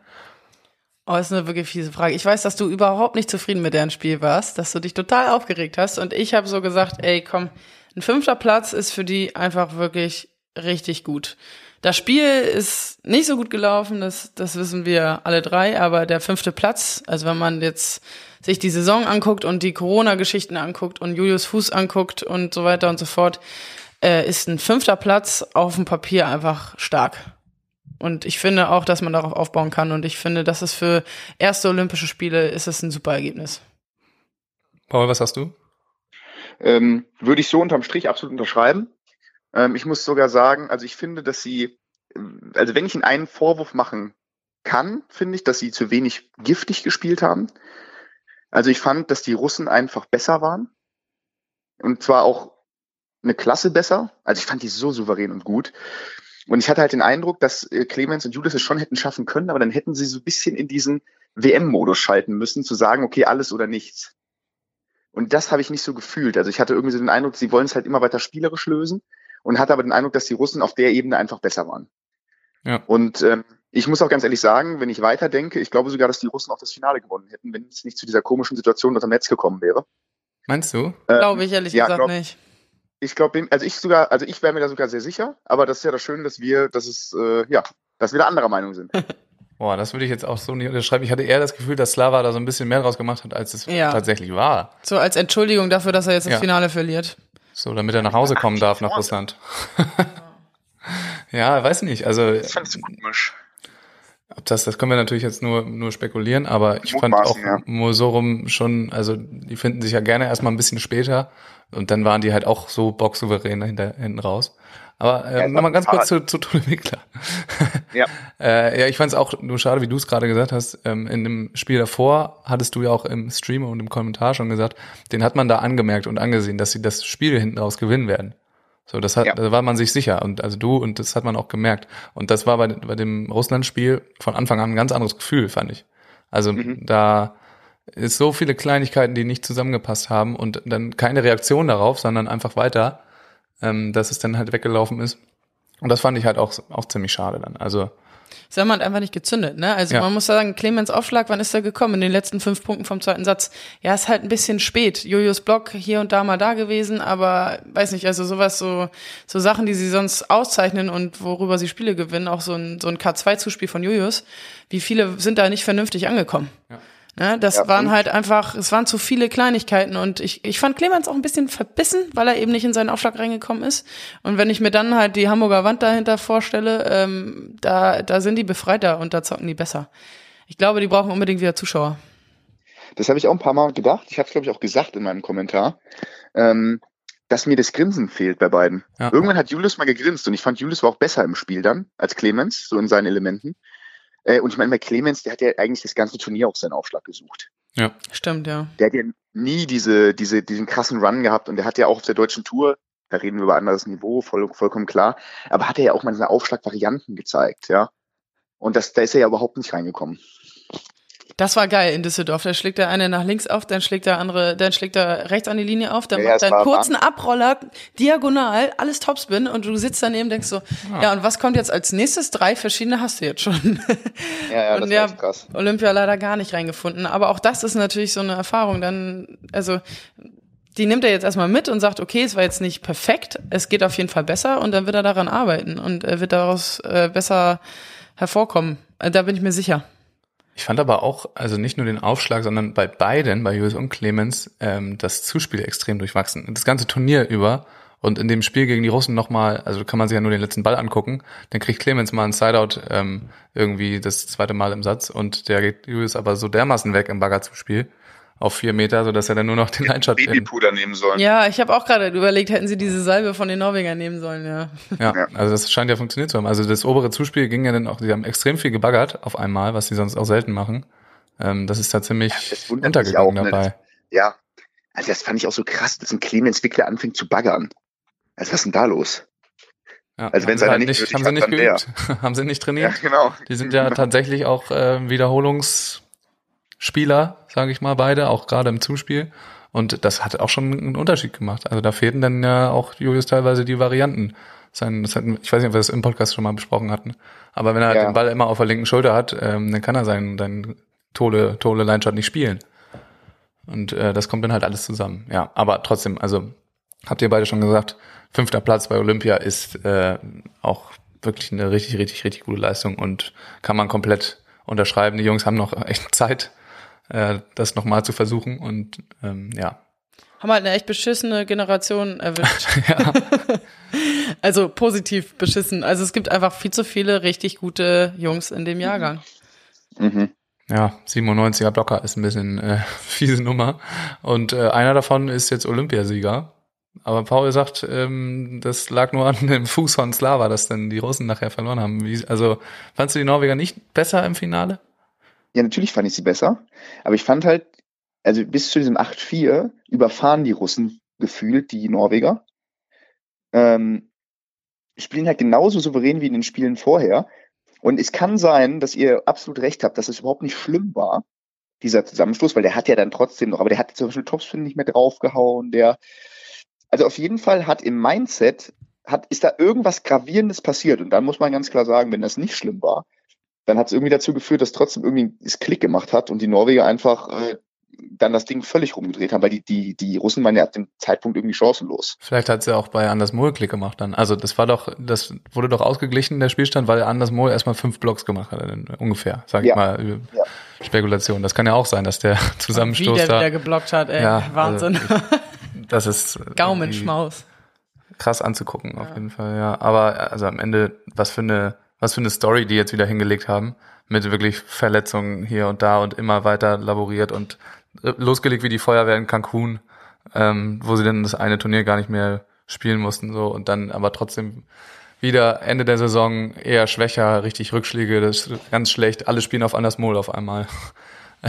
Oh, ist eine wirklich fiese Frage. Ich weiß, dass du überhaupt nicht zufrieden mit deren Spiel warst, dass du dich total aufgeregt hast. Und ich habe so gesagt, ey, komm, ein fünfter Platz ist für die einfach wirklich richtig gut. Das Spiel ist nicht so gut gelaufen, das, das wissen wir alle drei, aber der fünfte Platz, also wenn man jetzt sich die Saison anguckt und die Corona-Geschichten anguckt und Julius Fuß anguckt und so weiter und so fort, äh, ist ein fünfter Platz auf dem Papier einfach stark. Und ich finde auch, dass man darauf aufbauen kann. Und ich finde, dass es für erste Olympische Spiele ist es ein super Ergebnis. Paul, was hast du? Ähm, würde ich so unterm Strich absolut unterschreiben. Ähm, ich muss sogar sagen, also ich finde, dass sie, also wenn ich ihnen einen Vorwurf machen kann, finde ich, dass sie zu wenig giftig gespielt haben. Also ich fand, dass die Russen einfach besser waren. Und zwar auch eine Klasse besser. Also ich fand die so souverän und gut. Und ich hatte halt den Eindruck, dass äh, Clemens und Julius es schon hätten schaffen können, aber dann hätten sie so ein bisschen in diesen WM-Modus schalten müssen, zu sagen, okay, alles oder nichts. Und das habe ich nicht so gefühlt. Also ich hatte irgendwie so den Eindruck, sie wollen es halt immer weiter spielerisch lösen und hatte aber den Eindruck, dass die Russen auf der Ebene einfach besser waren. Ja. Und ähm, ich muss auch ganz ehrlich sagen, wenn ich weiterdenke, ich glaube sogar, dass die Russen auch das Finale gewonnen hätten, wenn es nicht zu dieser komischen Situation unter dem Netz gekommen wäre. Meinst du? Ähm, glaube ich ehrlich ja, gesagt glaub, nicht. Ich glaube, also ich sogar, also ich wäre mir da sogar sehr sicher, aber das ist ja das Schöne, dass wir, dass es, äh, ja, dass wir da anderer Meinung sind. Boah, das würde ich jetzt auch so nicht unterschreiben. Ich hatte eher das Gefühl, dass Slava da so ein bisschen mehr draus gemacht hat, als es ja. tatsächlich war. So als Entschuldigung dafür, dass er jetzt das ja. Finale verliert. So, damit er nach Hause kommen darf nach Russland. ja, weiß nicht. Also, das fand ich so komisch. Ob das, das können wir natürlich jetzt nur, nur spekulieren, aber ich fand auch ja. Mosorum schon, also die finden sich ja gerne erstmal ein bisschen später und dann waren die halt auch so boxsouverän hinter, hinten raus. Aber äh, ja, nochmal ganz kurz zu, zu Tole Wickler. ja. äh, ja, ich fand es auch nur schade, wie du es gerade gesagt hast. Ähm, in dem Spiel davor hattest du ja auch im Stream und im Kommentar schon gesagt, den hat man da angemerkt und angesehen, dass sie das Spiel hinten raus gewinnen werden. So, das hat, ja. da war man sich sicher und also du und das hat man auch gemerkt. Und das war bei, bei dem Russland-Spiel von Anfang an ein ganz anderes Gefühl, fand ich. Also mhm. da ist so viele Kleinigkeiten, die nicht zusammengepasst haben und dann keine Reaktion darauf, sondern einfach weiter ähm, dass es dann halt weggelaufen ist. Und das fand ich halt auch, auch ziemlich schade dann. Also Sag mal, einfach nicht gezündet, ne? Also ja. man muss sagen, Clemens Aufschlag, wann ist er gekommen? In den letzten fünf Punkten vom zweiten Satz. Ja, ist halt ein bisschen spät. Julius Block hier und da mal da gewesen, aber weiß nicht, also sowas, so, so Sachen, die sie sonst auszeichnen und worüber sie Spiele gewinnen, auch so ein, so ein K2-Zuspiel von Julius. Wie viele sind da nicht vernünftig angekommen? Ja. Ne, das ja, waren halt einfach, es waren zu viele Kleinigkeiten und ich, ich fand Clemens auch ein bisschen verbissen, weil er eben nicht in seinen Aufschlag reingekommen ist. Und wenn ich mir dann halt die Hamburger Wand dahinter vorstelle, ähm, da, da sind die befreiter und da zocken die besser. Ich glaube, die brauchen unbedingt wieder Zuschauer. Das habe ich auch ein paar Mal gedacht. Ich habe es, glaube ich, auch gesagt in meinem Kommentar. Ähm, dass mir das Grinsen fehlt bei beiden. Ja. Irgendwann hat Julius mal gegrinst und ich fand, Julius war auch besser im Spiel dann als Clemens, so in seinen Elementen. Äh, und ich meine, bei Clemens, der hat ja eigentlich das ganze Turnier auf seinen Aufschlag gesucht. Ja. Stimmt, ja. Der hat ja nie diese, diese, diesen krassen Run gehabt und der hat ja auch auf der deutschen Tour, da reden wir über anderes Niveau, voll, vollkommen klar, aber hat er ja auch mal seine Aufschlagvarianten gezeigt, ja. Und das, da ist er ja überhaupt nicht reingekommen. Das war geil in Düsseldorf. Da schlägt der eine nach links auf, dann schlägt der andere, dann schlägt er rechts an die Linie auf, dann ja, macht er einen kurzen Wahnsinn. Abroller, diagonal, alles Topspin und du sitzt daneben denkst so, ja. ja, und was kommt jetzt als nächstes? Drei verschiedene hast du jetzt schon. Ja, ja, das und ja, krass. Olympia leider gar nicht reingefunden. Aber auch das ist natürlich so eine Erfahrung. Dann, also die nimmt er jetzt erstmal mit und sagt, okay, es war jetzt nicht perfekt, es geht auf jeden Fall besser und dann wird er daran arbeiten und er wird daraus äh, besser hervorkommen. Äh, da bin ich mir sicher. Ich fand aber auch, also nicht nur den Aufschlag, sondern bei beiden, bei Julius und Clemens, ähm, das Zuspiel extrem durchwachsen. Das ganze Turnier über und in dem Spiel gegen die Russen nochmal, also kann man sich ja nur den letzten Ball angucken, dann kriegt Clemens mal ein Sideout ähm, irgendwie das zweite Mal im Satz und der geht Julius aber so dermaßen weg im Baggerzuspiel auf vier Meter, so dass er dann nur noch den Line-Shot Babypuder nehmen sollen. Ja, ich habe auch gerade überlegt, hätten sie diese Salbe von den Norwegern nehmen sollen, ja. ja. also das scheint ja funktioniert zu haben. Also das obere Zuspiel ging ja dann auch, sie haben extrem viel gebaggert auf einmal, was sie sonst auch selten machen. Ähm, das ist da ziemlich ja, untergegangen auch, ne? dabei. Ja, also das fand ich auch so krass, dass ein Clemens Wickler anfängt zu baggern. Also was ist denn da los? Ja, also wenn es halt nicht, haben sie nicht geübt, haben sie nicht trainiert. Ja, genau. Die sind ja tatsächlich auch äh, Wiederholungs Spieler, sage ich mal, beide, auch gerade im Zuspiel. Und das hat auch schon einen Unterschied gemacht. Also da fehlten dann ja auch Julius teilweise die Varianten. Sein, das hatten, ich weiß nicht, ob wir das im Podcast schon mal besprochen hatten. Aber wenn er ja. den Ball immer auf der linken Schulter hat, ähm, dann kann er seinen, seinen Tole, Tole Line-Shot nicht spielen. Und äh, das kommt dann halt alles zusammen. Ja, aber trotzdem, also habt ihr beide schon gesagt, fünfter Platz bei Olympia ist äh, auch wirklich eine richtig, richtig, richtig gute Leistung und kann man komplett unterschreiben. Die Jungs haben noch echt Zeit, äh, das nochmal zu versuchen. Und ähm, ja. Haben halt eine echt beschissene Generation erwischt. ja. also positiv beschissen. Also es gibt einfach viel zu viele richtig gute Jungs in dem Jahrgang. Mhm. Ja, 97er Blocker ist ein bisschen äh, fiese Nummer. Und äh, einer davon ist jetzt Olympiasieger. Aber Paul sagt, ähm, das lag nur an dem Fuß von Slava, dass dann die Russen nachher verloren haben. Wie, also fandst du die Norweger nicht besser im Finale? Ja, natürlich fand ich sie besser. Aber ich fand halt, also bis zu diesem 8-4 überfahren die Russen gefühlt die Norweger. Ähm, spielen halt genauso souverän wie in den Spielen vorher. Und es kann sein, dass ihr absolut recht habt, dass es überhaupt nicht schlimm war, dieser Zusammenstoß, weil der hat ja dann trotzdem noch, aber der hat zum Beispiel Topspin nicht mehr draufgehauen, der, also auf jeden Fall hat im Mindset, hat, ist da irgendwas Gravierendes passiert. Und dann muss man ganz klar sagen, wenn das nicht schlimm war, dann hat es irgendwie dazu geführt, dass trotzdem irgendwie es Klick gemacht hat und die Norweger einfach äh, dann das Ding völlig rumgedreht haben, weil die, die, die Russen waren ja ab dem Zeitpunkt irgendwie chancenlos. Vielleicht hat sie ja auch bei Anders Mohl Klick gemacht dann. Also das war doch, das wurde doch ausgeglichen, der Spielstand, weil Anders Mohl erstmal fünf Blocks gemacht hat, ungefähr, sag ja. ich mal. Ja. Spekulation. Das kann ja auch sein, dass der Zusammenstoß Wie der da, wieder geblockt hat, ey. Ja, Wahnsinn. Also, das ist Gaumenschmaus. Krass anzugucken, auf jeden Fall, ja. Aber also am Ende, was für eine was für eine Story die jetzt wieder hingelegt haben. Mit wirklich Verletzungen hier und da und immer weiter laboriert und äh, losgelegt wie die Feuerwehr in Cancun, ähm, wo sie dann das eine Turnier gar nicht mehr spielen mussten so und dann aber trotzdem wieder Ende der Saison eher schwächer, richtig Rückschläge, das ist ganz schlecht, alle spielen auf Anders Mol auf einmal.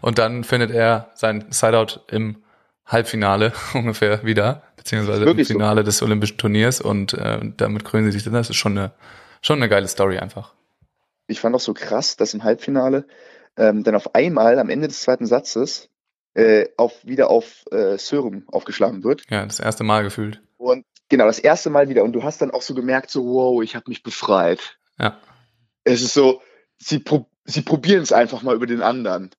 und dann findet er sein Sideout im Halbfinale ungefähr wieder, beziehungsweise im Finale so. des Olympischen Turniers und äh, damit krönen sie sich. Das ist schon eine, schon eine geile Story einfach. Ich fand auch so krass, dass im Halbfinale ähm, dann auf einmal am Ende des zweiten Satzes äh, auf, wieder auf äh, Sörum aufgeschlagen wird. Ja, das erste Mal gefühlt. Und genau, das erste Mal wieder. Und du hast dann auch so gemerkt, so, wow, ich habe mich befreit. Ja. Es ist so, sie, pro sie probieren es einfach mal über den anderen.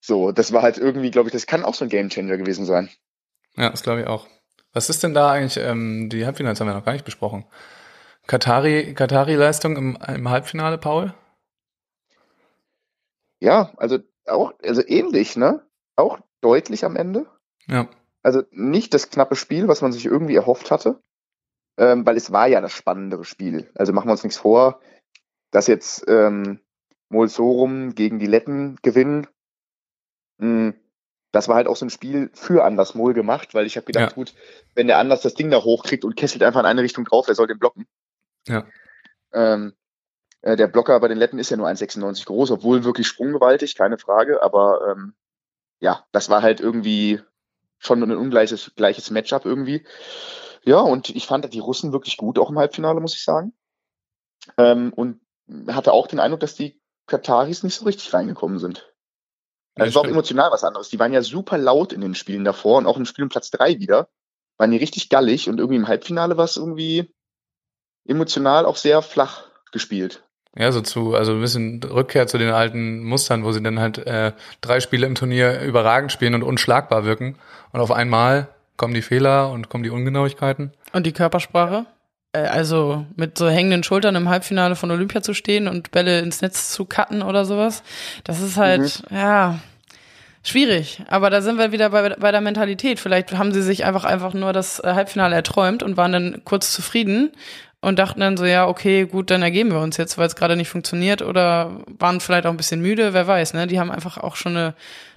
So, das war halt irgendwie, glaube ich, das kann auch so ein Gamechanger gewesen sein. Ja, das glaube ich auch. Was ist denn da eigentlich, ähm, die Halbfinals haben wir noch gar nicht besprochen. Katari, Katari-Leistung im, im Halbfinale, Paul? Ja, also auch, also ähnlich, ne? Auch deutlich am Ende. Ja. Also nicht das knappe Spiel, was man sich irgendwie erhofft hatte, ähm, weil es war ja das spannendere Spiel. Also machen wir uns nichts vor, dass jetzt ähm, Molsorum gegen die Letten gewinnen. Hm, das war halt auch so ein Spiel für Anders Mol gemacht, weil ich habe gedacht, ja. gut, wenn der Anders das Ding da hochkriegt und kesselt einfach in eine Richtung drauf, der soll den blocken. Ja. Ähm, äh, der Blocker bei den Letten ist ja nur 1,96 groß, obwohl wirklich sprunggewaltig, keine Frage, aber ähm, ja, das war halt irgendwie schon ein ungleiches gleiches Matchup irgendwie. Ja, und ich fand die Russen wirklich gut, auch im Halbfinale, muss ich sagen. Ähm, und hatte auch den Eindruck, dass die Kataris nicht so richtig reingekommen sind. Also es war auch emotional was anderes. Die waren ja super laut in den Spielen davor und auch im Spiel um Platz drei wieder. Waren die richtig gallig und irgendwie im Halbfinale war es irgendwie emotional auch sehr flach gespielt. Ja, so zu, also ein bisschen Rückkehr zu den alten Mustern, wo sie dann halt äh, drei Spiele im Turnier überragend spielen und unschlagbar wirken. Und auf einmal kommen die Fehler und kommen die Ungenauigkeiten. Und die Körpersprache? Äh, also mit so hängenden Schultern im Halbfinale von Olympia zu stehen und Bälle ins Netz zu cutten oder sowas. Das ist halt, mhm. ja, schwierig. Aber da sind wir wieder bei, bei der Mentalität. Vielleicht haben sie sich einfach, einfach nur das äh, Halbfinale erträumt und waren dann kurz zufrieden und dachten dann so, ja, okay, gut, dann ergeben wir uns jetzt, weil es gerade nicht funktioniert oder waren vielleicht auch ein bisschen müde, wer weiß, ne? Die haben einfach auch schon eine,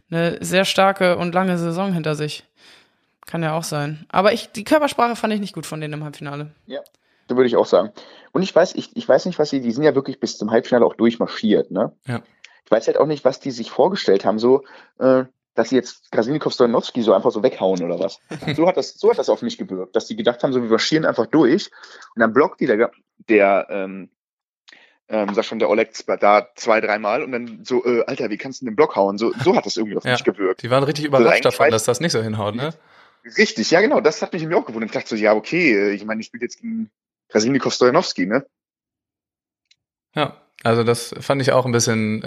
eine sehr starke und lange Saison hinter sich. Kann ja auch sein. Aber ich, die Körpersprache fand ich nicht gut von denen im Halbfinale. Ja, da würde ich auch sagen. Und ich weiß, ich, ich weiß nicht, was sie, die sind ja wirklich bis zum Halbfinale auch durchmarschiert, ne? Ja. Ich weiß halt auch nicht, was die sich vorgestellt haben, so, äh, dass sie jetzt Krasilnikov Stojanowski so einfach so weghauen oder was. So hat das, so hat das auf mich gewirkt, dass die gedacht haben, so wir marschieren einfach durch und dann blockt die der, der ähm, ähm, sag schon der Oleg da zwei, dreimal und dann so, äh, Alter, wie kannst du den Block hauen? So, so hat das irgendwie auf ja, mich gewirkt. Die waren richtig überrascht davon, dass das nicht so hinhaut, ne? Richtig, ja genau, das hat mich irgendwie auch gewundert. Ich dachte so, ja, okay, äh, ich meine, ich spiele jetzt gegen Krasilnikov Stojanowski, ne? Ja, also das fand ich auch ein bisschen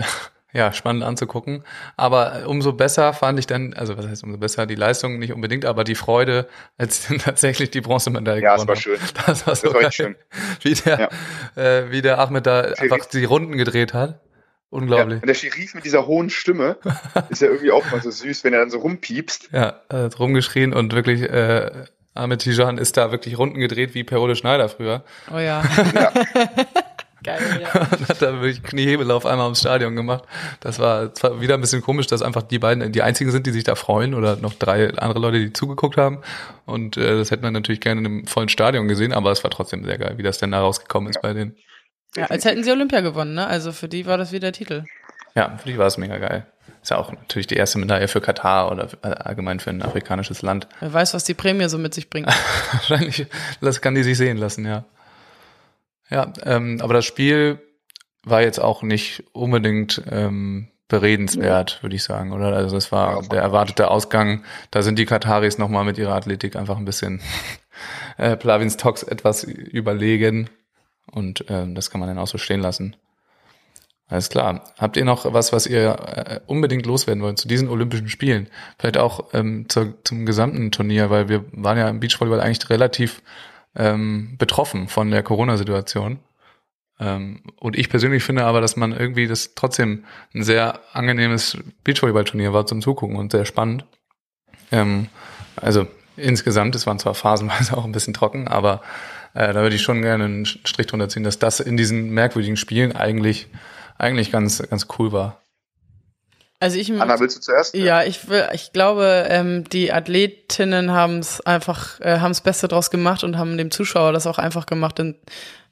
ja, spannend anzugucken. Aber umso besser fand ich dann, also was heißt umso besser, die Leistung nicht unbedingt, aber die Freude, als dann tatsächlich die Bronzemedaille ja, gewonnen Ja, das war schön. Das war so das war schön. Wie der, ja. äh, wie der Ahmed da Scherif. einfach die Runden gedreht hat. Unglaublich. Ja, der Scherif mit dieser hohen Stimme ist ja irgendwie auch mal so süß, wenn er dann so rumpiepst. Ja, er hat rumgeschrien und wirklich, äh, Ahmed Tijan ist da wirklich Runden gedreht wie Per-Ole Schneider früher. Oh ja. ja. Geil, ja. und hat da wirklich Kniehebel auf einmal ums Stadion gemacht. Das war zwar wieder ein bisschen komisch, dass einfach die beiden die einzigen sind, die sich da freuen oder noch drei andere Leute, die zugeguckt haben. Und äh, das hätte man natürlich gerne in einem vollen Stadion gesehen, aber es war trotzdem sehr geil, wie das denn da rausgekommen ist ja. bei denen. Ja, als hätten sie Olympia gewonnen, ne? Also für die war das wieder Titel. Ja, für die war es mega geil. Ist ja auch natürlich die erste Medaille für Katar oder allgemein für ein afrikanisches Land. Wer weiß, was die Prämie so mit sich bringt. Wahrscheinlich, das kann die sich sehen lassen, ja. Ja, ähm, aber das Spiel war jetzt auch nicht unbedingt ähm, beredenswert, würde ich sagen, oder? Also das war der erwartete Ausgang. Da sind die Kataris nochmal mit ihrer Athletik einfach ein bisschen äh, Plavins Tox etwas überlegen. Und ähm, das kann man dann auch so stehen lassen. Alles klar. Habt ihr noch was, was ihr äh, unbedingt loswerden wollt zu diesen Olympischen Spielen? Vielleicht auch ähm, zur, zum gesamten Turnier, weil wir waren ja im Beachvolleyball eigentlich relativ ähm, betroffen von der Corona-Situation. Ähm, und ich persönlich finde aber, dass man irgendwie das trotzdem ein sehr angenehmes Beachvolleyball-Turnier war zum Zugucken und sehr spannend. Ähm, also insgesamt, es waren zwar phasenweise auch ein bisschen trocken, aber äh, da würde ich schon gerne einen Strich drunter ziehen, dass das in diesen merkwürdigen Spielen eigentlich, eigentlich ganz, ganz cool war. Also ich Anna, willst du zuerst? Ja, ich will, ich glaube, ähm, die Athletinnen haben es einfach, äh, haben das Beste draus gemacht und haben dem Zuschauer das auch einfach gemacht,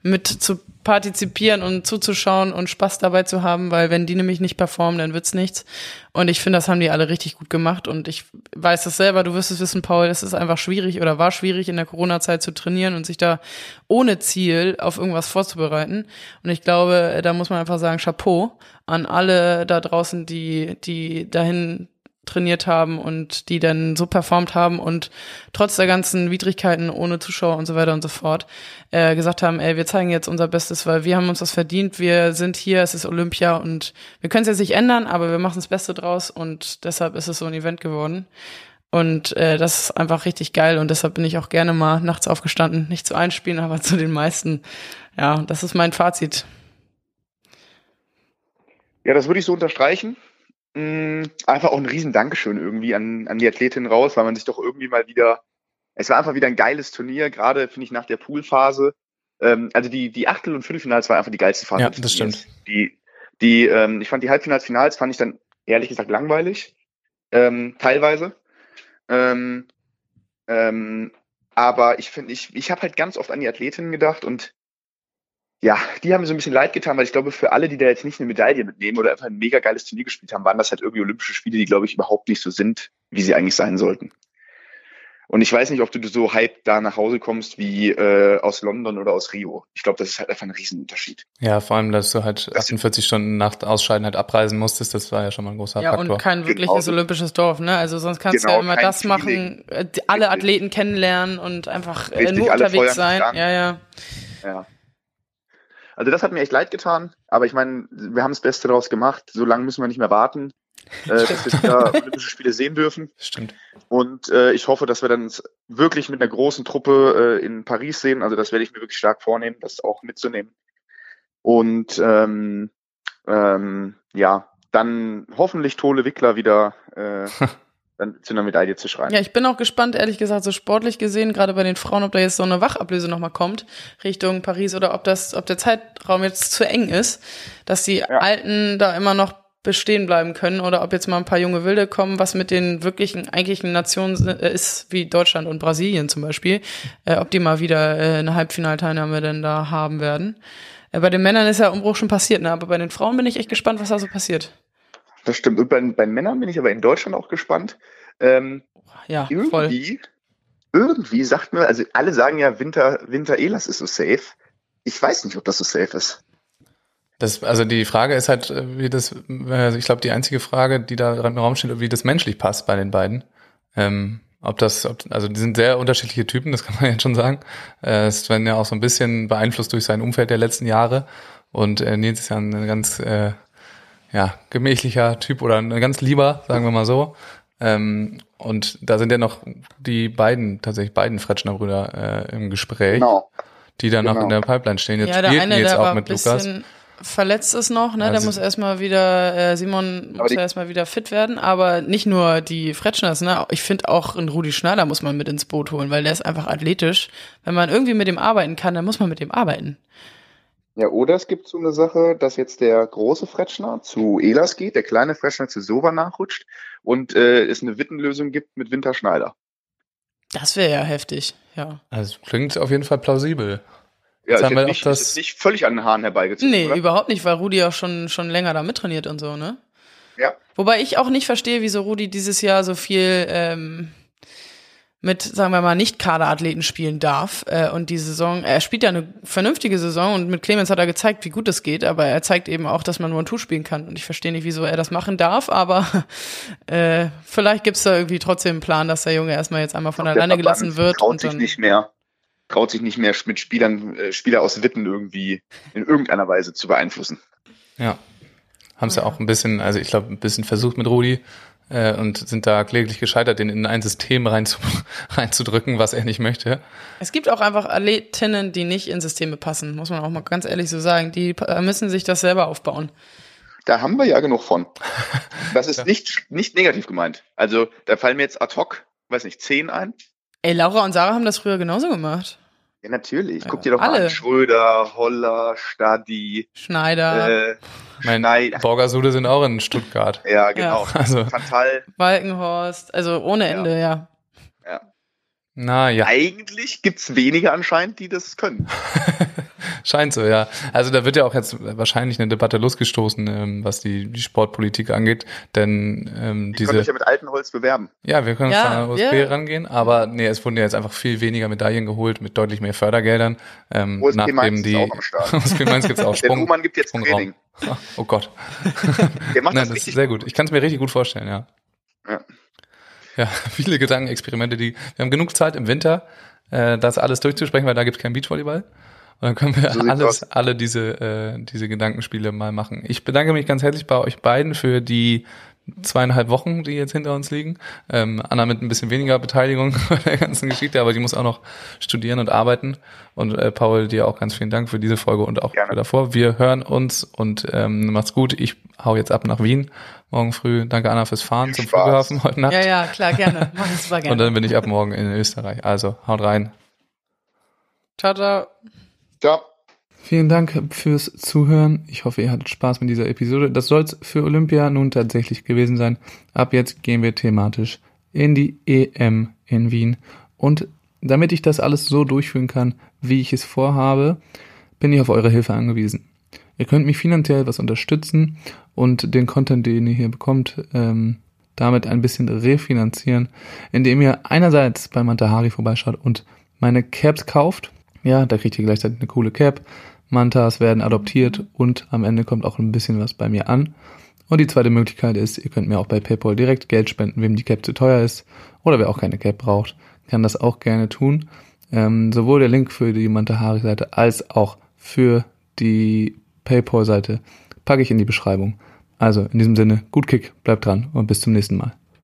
mit zu partizipieren und zuzuschauen und Spaß dabei zu haben, weil wenn die nämlich nicht performen, dann wird's nichts. Und ich finde, das haben die alle richtig gut gemacht und ich weiß das selber, du wirst es wissen, Paul, es ist einfach schwierig oder war schwierig in der Corona-Zeit zu trainieren und sich da ohne Ziel auf irgendwas vorzubereiten. Und ich glaube, da muss man einfach sagen, Chapeau an alle da draußen, die, die dahin trainiert haben und die dann so performt haben und trotz der ganzen Widrigkeiten ohne Zuschauer und so weiter und so fort äh, gesagt haben, ey, wir zeigen jetzt unser Bestes, weil wir haben uns das verdient, wir sind hier, es ist Olympia und wir können es jetzt nicht ändern, aber wir machen das Beste draus und deshalb ist es so ein Event geworden. Und äh, das ist einfach richtig geil und deshalb bin ich auch gerne mal nachts aufgestanden, nicht zu einspielen, aber zu den meisten. Ja, das ist mein Fazit. Ja, das würde ich so unterstreichen. Mm, einfach auch ein riesen Dankeschön irgendwie an, an die Athletin raus, weil man sich doch irgendwie mal wieder, es war einfach wieder ein geiles Turnier, gerade finde ich nach der Poolphase. Ähm, also die, die Achtel- und Viertelfinals war einfach die geilste Phase. Ja, das stimmt. Die, die, ähm, ich fand die Halbfinals, Finals fand ich dann ehrlich gesagt langweilig, ähm, teilweise. Ähm, ähm, aber ich finde, ich, ich habe halt ganz oft an die Athletinnen gedacht und ja, die haben mir so ein bisschen leid getan, weil ich glaube, für alle, die da jetzt nicht eine Medaille mitnehmen oder einfach ein mega geiles Turnier gespielt haben, waren das halt irgendwie Olympische Spiele, die, glaube ich, überhaupt nicht so sind, wie sie eigentlich sein sollten. Und ich weiß nicht, ob du so hype da nach Hause kommst wie äh, aus London oder aus Rio. Ich glaube, das ist halt einfach ein Riesenunterschied. Ja, vor allem, dass du halt 48 Stunden nach Ausscheiden halt abreisen musstest, das war ja schon mal ein großer ja, Faktor. Ja, und kein wirkliches genau. olympisches Dorf, ne? Also sonst kannst genau, du ja immer das machen, äh, alle Athleten kennenlernen und einfach äh, Richtig, nur unterwegs sein. Ja, ja. Ja. Also das hat mir echt leid getan, aber ich meine, wir haben das Beste daraus gemacht. So lange müssen wir nicht mehr warten, äh, dass wir wieder Olympische Spiele sehen dürfen. Stimmt. Und äh, ich hoffe, dass wir dann wirklich mit einer großen Truppe äh, in Paris sehen. Also das werde ich mir wirklich stark vornehmen, das auch mitzunehmen. Und ähm, ähm, ja, dann hoffentlich Tole Wickler wieder äh, dann zu einer Medaille zu schreiben. Ja, ich bin auch gespannt, ehrlich gesagt, so sportlich gesehen, gerade bei den Frauen, ob da jetzt so eine Wachablöse nochmal kommt, Richtung Paris, oder ob das, ob der Zeitraum jetzt zu eng ist, dass die ja. Alten da immer noch bestehen bleiben können oder ob jetzt mal ein paar junge Wilde kommen, was mit den wirklichen eigentlichen Nationen äh, ist, wie Deutschland und Brasilien zum Beispiel, äh, ob die mal wieder äh, eine Halbfinalteilnahme denn da haben werden. Äh, bei den Männern ist ja Umbruch schon passiert, ne? aber bei den Frauen bin ich echt gespannt, was da so passiert. Das stimmt. Und bei, bei Männern bin ich aber in Deutschland auch gespannt. Ähm, ja, irgendwie, voll. irgendwie sagt mir, also alle sagen ja, Winter, Winter Elas ist so safe. Ich weiß nicht, ob das so safe ist. Das, also die Frage ist halt, wie das, also ich glaube, die einzige Frage, die da im Raum steht, wie das menschlich passt bei den beiden. Ähm, ob das, ob, also die sind sehr unterschiedliche Typen, das kann man jetzt schon sagen. Äh, es werden ja auch so ein bisschen beeinflusst durch sein Umfeld der letzten Jahre. Und äh, Nils ist ja ein ganz äh, ja, gemächlicher Typ oder ein ganz lieber, sagen wir mal so. Ähm, und da sind ja noch die beiden, tatsächlich beiden Fretschner Brüder äh, im Gespräch, genau. die da genau. noch in der Pipeline stehen. Jetzt ja, der eine, jetzt der auch mit Lukas. Verletzt ist noch, ne? Also, der muss erstmal wieder, äh, Simon muss ja erstmal wieder fit werden, aber nicht nur die Fretschners, ne? Ich finde auch einen Rudi Schneider muss man mit ins Boot holen, weil der ist einfach athletisch. Wenn man irgendwie mit dem arbeiten kann, dann muss man mit dem arbeiten. Ja, oder es gibt so eine Sache, dass jetzt der große Fretschner zu Elas geht, der kleine Fretschner zu Sova nachrutscht und äh, es eine Wittenlösung gibt mit Winter Schneider. Das wäre ja heftig, ja. Also klingt auf jeden Fall plausibel. Ja, ist, jetzt nicht, das ist nicht völlig an den Haaren herbeigezogen. Nee, oder? überhaupt nicht, weil Rudi auch schon, schon länger da mittrainiert und so, ne? Ja. Wobei ich auch nicht verstehe, wieso Rudi dieses Jahr so viel ähm, mit, sagen wir mal, nicht Kaderathleten spielen darf. Äh, und die Saison, er spielt ja eine vernünftige Saison und mit Clemens hat er gezeigt, wie gut es geht, aber er zeigt eben auch, dass man One-Two spielen kann. Und ich verstehe nicht, wieso er das machen darf, aber äh, vielleicht gibt's da irgendwie trotzdem einen Plan, dass der Junge erstmal jetzt einmal von alleine gelassen wird. Traut sich nicht mehr, traut sich nicht mehr mit Spielern, äh, Spieler aus Witten irgendwie in irgendeiner Weise zu beeinflussen. Ja. Haben es ja auch ein bisschen, also ich glaube, ein bisschen versucht mit Rudi äh, und sind da kläglich gescheitert, den in ein System reinzu, reinzudrücken, was er nicht möchte. Es gibt auch einfach Athletinnen, die nicht in Systeme passen, muss man auch mal ganz ehrlich so sagen. Die müssen sich das selber aufbauen. Da haben wir ja genug von. Das ist ja. nicht, nicht negativ gemeint. Also da fallen mir jetzt ad hoc, weiß nicht, zehn ein. Ey, Laura und Sarah haben das früher genauso gemacht. Ja, natürlich. Guck dir doch Alle. mal an. Schröder, Holler, Stadi, Schneider. Äh, mein Schneider. Borgasude sind auch in Stuttgart. Ja, genau. Ja. Also. Fantal. Walkenhorst, also ohne Ende, ja. Ja. Na ja. Eigentlich gibt's wenige anscheinend, die das können. Scheint so, ja. Also da wird ja auch jetzt wahrscheinlich eine Debatte losgestoßen, ähm, was die, die Sportpolitik angeht, denn ähm, diese. Können ja mit Altenholz bewerben. Ja, wir können ja, uns da an OSB yeah. rangehen, aber nee, es wurden ja jetzt einfach viel weniger Medaillen geholt mit deutlich mehr Fördergeldern. Ähm, OSB nachdem Mainz die, ist auch am Start. OSB Mainz gibt's auch. Sprung, Der gibt jetzt Sprung Training. Oh Gott. Der macht Nein, das, das ist sehr gut. Ich kann es mir richtig gut vorstellen, ja. Ja. Ja, viele Gedankenexperimente, die. Wir haben genug Zeit im Winter, äh, das alles durchzusprechen, weil da gibt es keinen Beachvolleyball. Und dann können wir so alles, alle diese, äh, diese Gedankenspiele mal machen. Ich bedanke mich ganz herzlich bei euch beiden für die zweieinhalb Wochen, die jetzt hinter uns liegen. Ähm, Anna mit ein bisschen weniger Beteiligung bei der ganzen Geschichte, aber die muss auch noch studieren und arbeiten. Und äh, Paul, dir auch ganz vielen Dank für diese Folge und auch Gerne. davor. Wir hören uns und ähm, macht's gut. Ich hau jetzt ab nach Wien morgen früh. Danke Anna fürs Fahren zum Spaß. Flughafen heute Nacht. Ja, ja, klar, gerne. Mach ich super gerne. Und dann bin ich ab morgen in Österreich. Also haut rein. Ciao, ciao. Ciao. Vielen Dank fürs Zuhören. Ich hoffe, ihr hattet Spaß mit dieser Episode. Das soll es für Olympia nun tatsächlich gewesen sein. Ab jetzt gehen wir thematisch in die EM in Wien. Und damit ich das alles so durchführen kann, wie ich es vorhabe, bin ich auf eure Hilfe angewiesen. Ihr könnt mich finanziell was unterstützen und den Content, den ihr hier bekommt, ähm, damit ein bisschen refinanzieren, indem ihr einerseits bei Mantahari vorbeischaut und meine Caps kauft ja, da kriegt ihr gleichzeitig eine coole Cap. Mantas werden adoptiert und am Ende kommt auch ein bisschen was bei mir an. Und die zweite Möglichkeit ist, ihr könnt mir auch bei PayPal direkt Geld spenden, wem die Cap zu teuer ist oder wer auch keine Cap braucht, kann das auch gerne tun. Ähm, sowohl der Link für die Mantahari-Seite als auch für die PayPal-Seite packe ich in die Beschreibung. Also in diesem Sinne, gut Kick, bleibt dran und bis zum nächsten Mal.